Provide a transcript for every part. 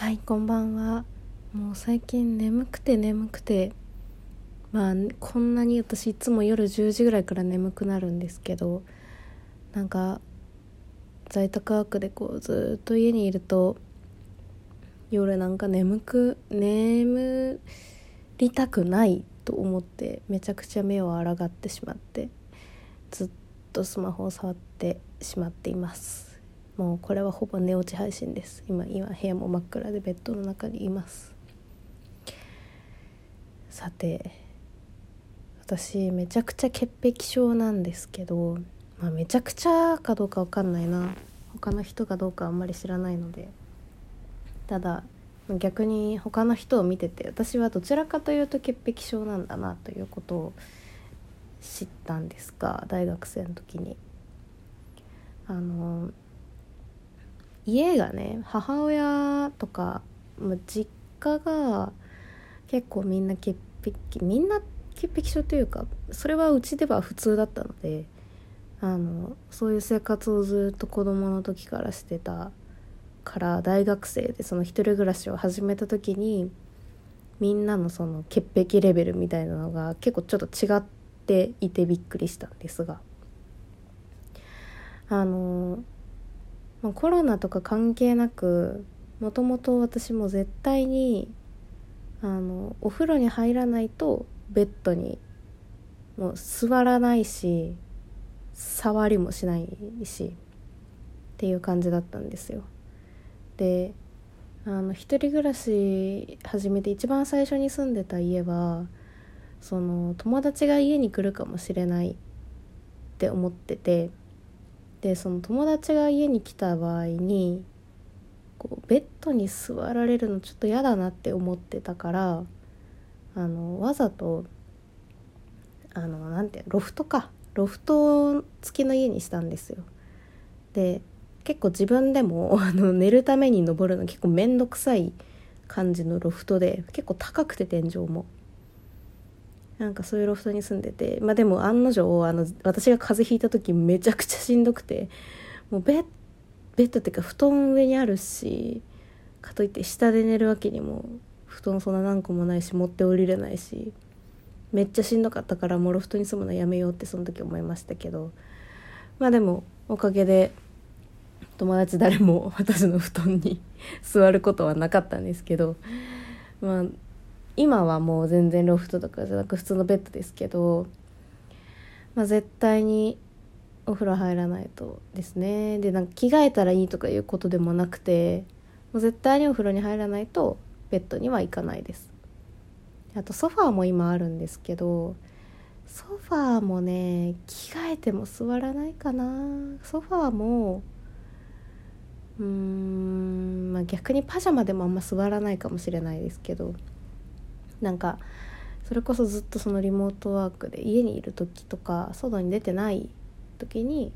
はい。こんばんは。もう最近眠くて眠くて。まあこんなに私いつも夜10時ぐらいから眠くなるんですけどなんか在宅ワークでこうずっと家にいると夜なんか眠く眠りたくないと思ってめちゃくちゃ目をあらがってしまってずっとスマホを触ってしまっています。もうこれはほぼ寝落ち配信です。今今部屋も真っ暗でベッドの中にいます。さて私めちゃくちゃ潔癖症なんですけど、まあ、めちゃくちゃかどうかわかんないな。他の人かどうかあんまり知らないので。ただ逆に他の人を見てて私はどちらかというと潔癖症なんだなということを知ったんですが大学生の時に。あの家がね母親とか、まあ、実家が結構みんな潔癖みんな潔癖症というかそれはうちでは普通だったのであのそういう生活をずっと子供の時からしてたから大学生でその一人暮らしを始めた時にみんなのその潔癖レベルみたいなのが結構ちょっと違っていてびっくりしたんですが。あのまあ、コロナとか関係なくもともと私も絶対にあのお風呂に入らないとベッドにもう座らないし触りもしないしっていう感じだったんですよ。であの一人暮らし始めて一番最初に住んでた家はその友達が家に来るかもしれないって思っててでその友達が家に来た場合にこうベッドに座られるのちょっと嫌だなって思ってたからあのわざとあのなんてロフトかロフト付きの家にしたんですよ。で結構自分でも あの寝るために登るの結構面倒くさい感じのロフトで結構高くて天井も。なんかそういうロフトに住んでてまあでも案の定あの私が風邪ひいた時めちゃくちゃしんどくてもうベッベッドっていうか布団上にあるしかといって下で寝るわけにも布団そんな何個もないし持って降りれないしめっちゃしんどかったからもうロフトに住むのやめようってその時思いましたけどまあでもおかげで友達誰も私の布団に 座ることはなかったんですけどまあ今はもう全然ロフトとかじゃなく普通のベッドですけど、まあ、絶対にお風呂入らないとですね。でなんか着替えたらいいとかいうことでもなくてもう絶対にお風呂に入らないとベッドには行かないです。あとソファーも今あるんですけどソファーもね着替えても座らないかな。ソファーもうーん、まあ、逆にパジャマでもあんま座らないかもしれないですけどなんかそれこそずっとそのリモートワークで家にいる時とか外に出てない時に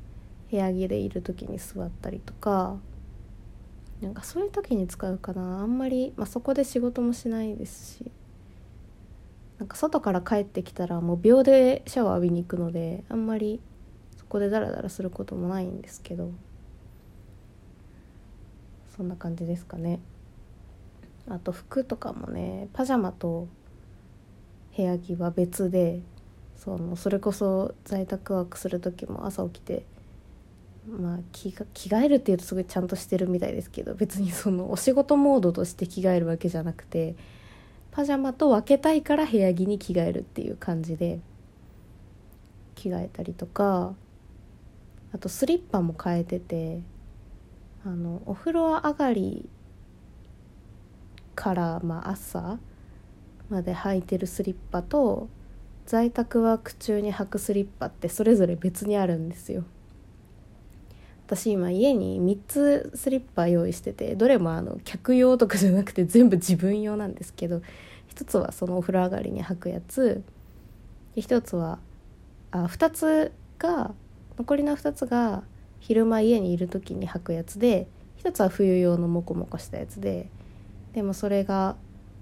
部屋着でいる時に座ったりとかなんかそういう時に使うかなあんまり、まあ、そこで仕事もしないですしなんか外から帰ってきたらもう秒でシャワー浴びに行くのであんまりそこでダラダラすることもないんですけどそんな感じですかね。あと服とかもねパジャマと部屋着は別でそのそれこそ在宅ワークする時も朝起きてまあ着着替えるっていうとすごいちゃんとしてるみたいですけど別にそのお仕事モードとして着替えるわけじゃなくてパジャマと分けたいから部屋着に着替えるっていう感じで着替えたりとかあとスリッパも変えててあのお風呂上がりから、まあ、朝まで履いてるスリッパと在宅ワーク中に履くスリッパってそれぞれ別にあるんですよ。私今家に3つスリッパ用意しててどれもあの客用とかじゃなくて全部自分用なんですけど1つはそのお風呂上がりに履くやつ1つはあ2つが残りの2つが昼間家にいる時に履くやつで1つは冬用のモコモコしたやつででもそれが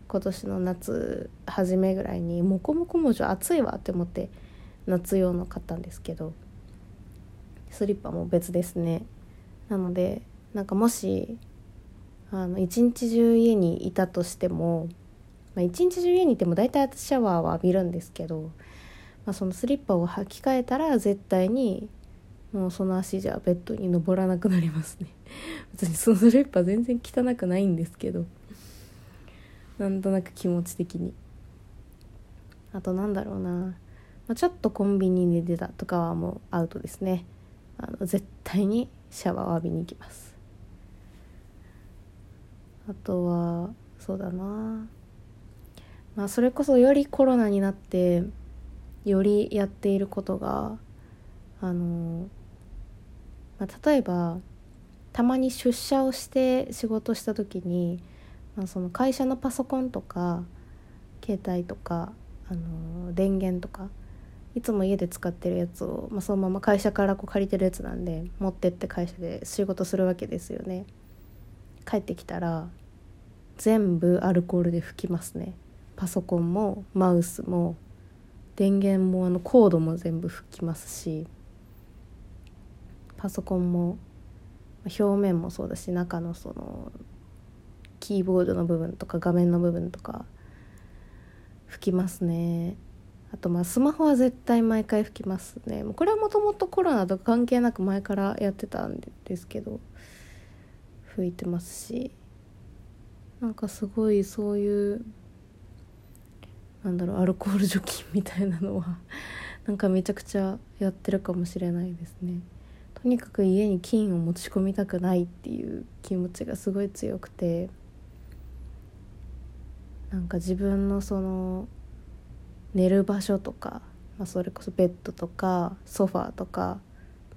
今年の夏初めぐらいにモコモコ文字暑いわって思って夏用の買ったんですけどスリッパも別ですね。なのでなんかもしあの一日中家にいたとしても、まあ、一日中家にいても大体シャワーは浴びるんですけど、まあ、そのスリッパを履き替えたら絶対にもうその足じゃベッドに登らなくなりますね。別にそのスリッパ全然汚くないんですけど。なんとなく気持ち的に。あとなんだろうな、まあ、ちょっとコンビニに出たとかはもうアウトですね。あの絶対にシャワーを浴びに行きます。あとはそうだな。まあそれこそよりコロナになってよりやっていることがあの、まあ、例えばたまに出社をして仕事した時に、まあ、その会社のパソコンとか携帯とかあの電源とかいつも家で使ってるやつを、まあ、そのまま会社からこう借りてるやつなんで持ってって会社で仕事するわけですよね。帰ってきたら全部アルコールで拭きますね。パソコンもマウスも電源もあのコードも全部拭きますしパソコンも表面もそうだし中のそのキーボードの部分とか画面の部分とか拭きますね。あとまあスマホは絶対毎回拭きますね。これはもともとコロナとか関係なく前からやってたんですけど拭いてますし。なんかすごいそういうなんだろうアルコール除菌みたいなのは なんかめちゃくちゃやってるかもしれないですね。とにかく家に菌を持ち込みたくないっていう気持ちがすごい強くて。なんか自分のその寝る場所とか、まあ、それこそベッドとかソファーとか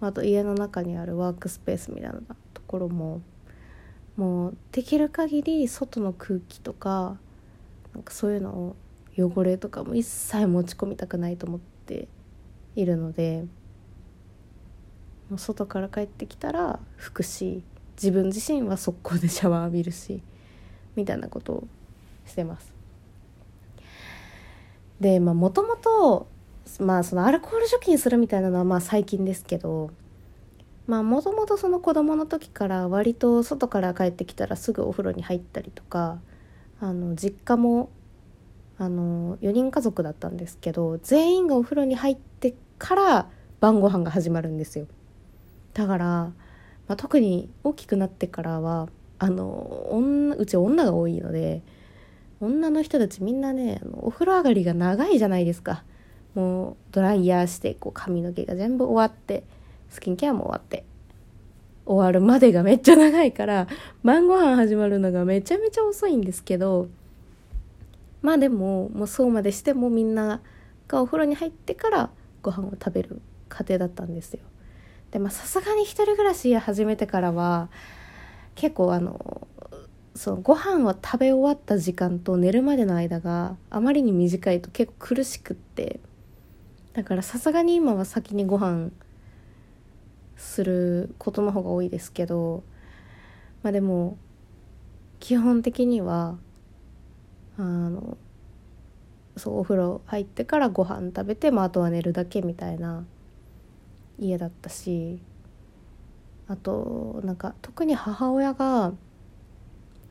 あと家の中にあるワークスペースみたいなところももうできる限り外の空気とかなんかそういうのを汚れとかも一切持ち込みたくないと思っているのでもう外から帰ってきたら拭くし自分自身は速攻でシャワー浴びるしみたいなことをしてます。でまあもともとまあそのアルコール除菌するみたいなのはまあ最近ですけどまあもともとその子供の時から割と外から帰ってきたらすぐお風呂に入ったりとかあの実家もあの4人家族だったんですけど全員がお風呂に入ってから晩ご飯が始まるんですよだから、まあ、特に大きくなってからはあの女うち女が多いので女の人たちみんなねあのお風呂上がりが長いじゃないですかもうドライヤーしてこう髪の毛が全部終わってスキンケアも終わって終わるまでがめっちゃ長いから晩ご飯始まるのがめちゃめちゃ遅いんですけどまあでももうそうまでしてもみんながお風呂に入ってからご飯を食べる家庭だったんですよ。でまあさすがに一人暮らし始めてからは結構あのそうご飯を食べ終わった時間と寝るまでの間があまりに短いと結構苦しくって。だからさすがに今は先にご飯することの方が多いですけどまあでも基本的にはあのそうお風呂入ってからご飯食べて、まあ、あとは寝るだけみたいな家だったしあとなんか特に母親が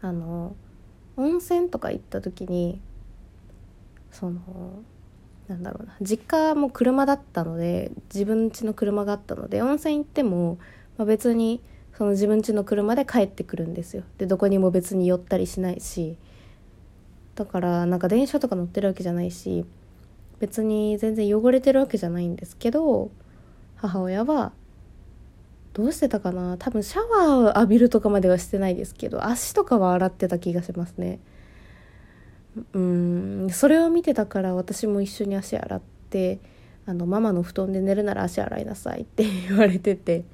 あの温泉とか行った時にそのなんだろうな実家も車だったので自分家の車があったので温泉行っても、まあ、別にその自分家の車で帰ってくるんですよ。でどこにも別に寄ったりしないしだからなんか電車とか乗ってるわけじゃないし別に全然汚れてるわけじゃないんですけど母親はどうしてたかな？多分シャワーを浴びるとかまではしてないですけど足とかは洗ってた気がしますね。うんそれを見てたから私も一緒に足洗ってあのママの布団で寝るなら足洗いなさいって言われてて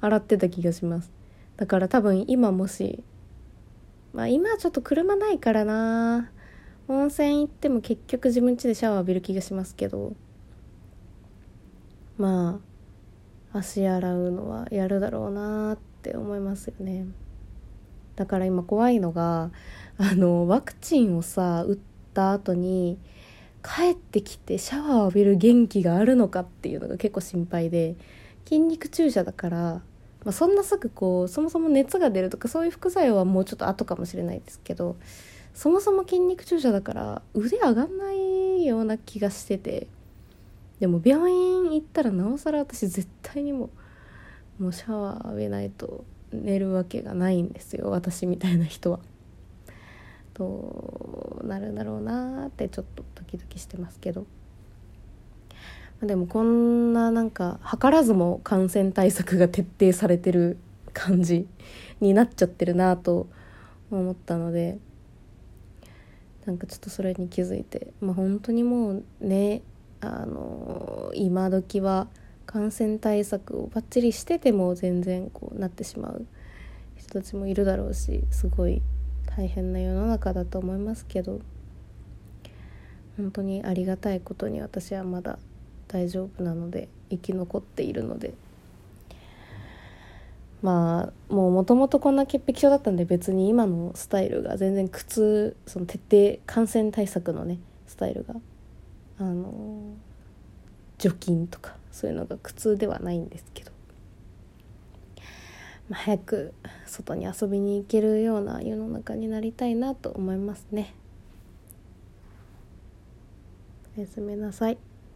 洗ってた気がします。だから多分今もしまあ今はちょっと車ないからな。温泉行っても結局自分家でシャワー浴びる気がしますけどまあ足洗うのはやるだろうなって思いますよね。だから今怖いのがあのワクチンをさ打った後に帰ってきてシャワーを浴びる元気があるのかっていうのが結構心配で筋肉注射だからまあ、そんなすぐこうそもそも熱が出るとかそういう副作用はもうちょっと後かもしれないですけどそもそも筋肉注射だから腕上がんないような気がしててでも病院行ったらなおさら私絶対にももうシャワー浴びないと寝るわけがないんですよ私みたいな人は。どうなるんだろうなってちょっとドキドキしてますけど。でもこんななんか図らずも感染対策が徹底されてる感じになっちゃってるなと思ったのでなんかちょっとそれに気づいてまあ本当にもうねあの今時は感染対策をバッチリしてても全然こうなってしまう人たちもいるだろうしすごい大変な世の中だと思いますけど。本当にありがたいことに私はまだ大丈夫なので生き残っているので。まあもうもともとこんな潔癖症だったんで別に今のスタイルが全然苦痛その徹底感染対策のねスタイルがあの除菌とかそういうのが苦痛ではないんですけど、まあ、早く外に遊びに行けるような世の中になりたいなと思いますね。おやすみなさい。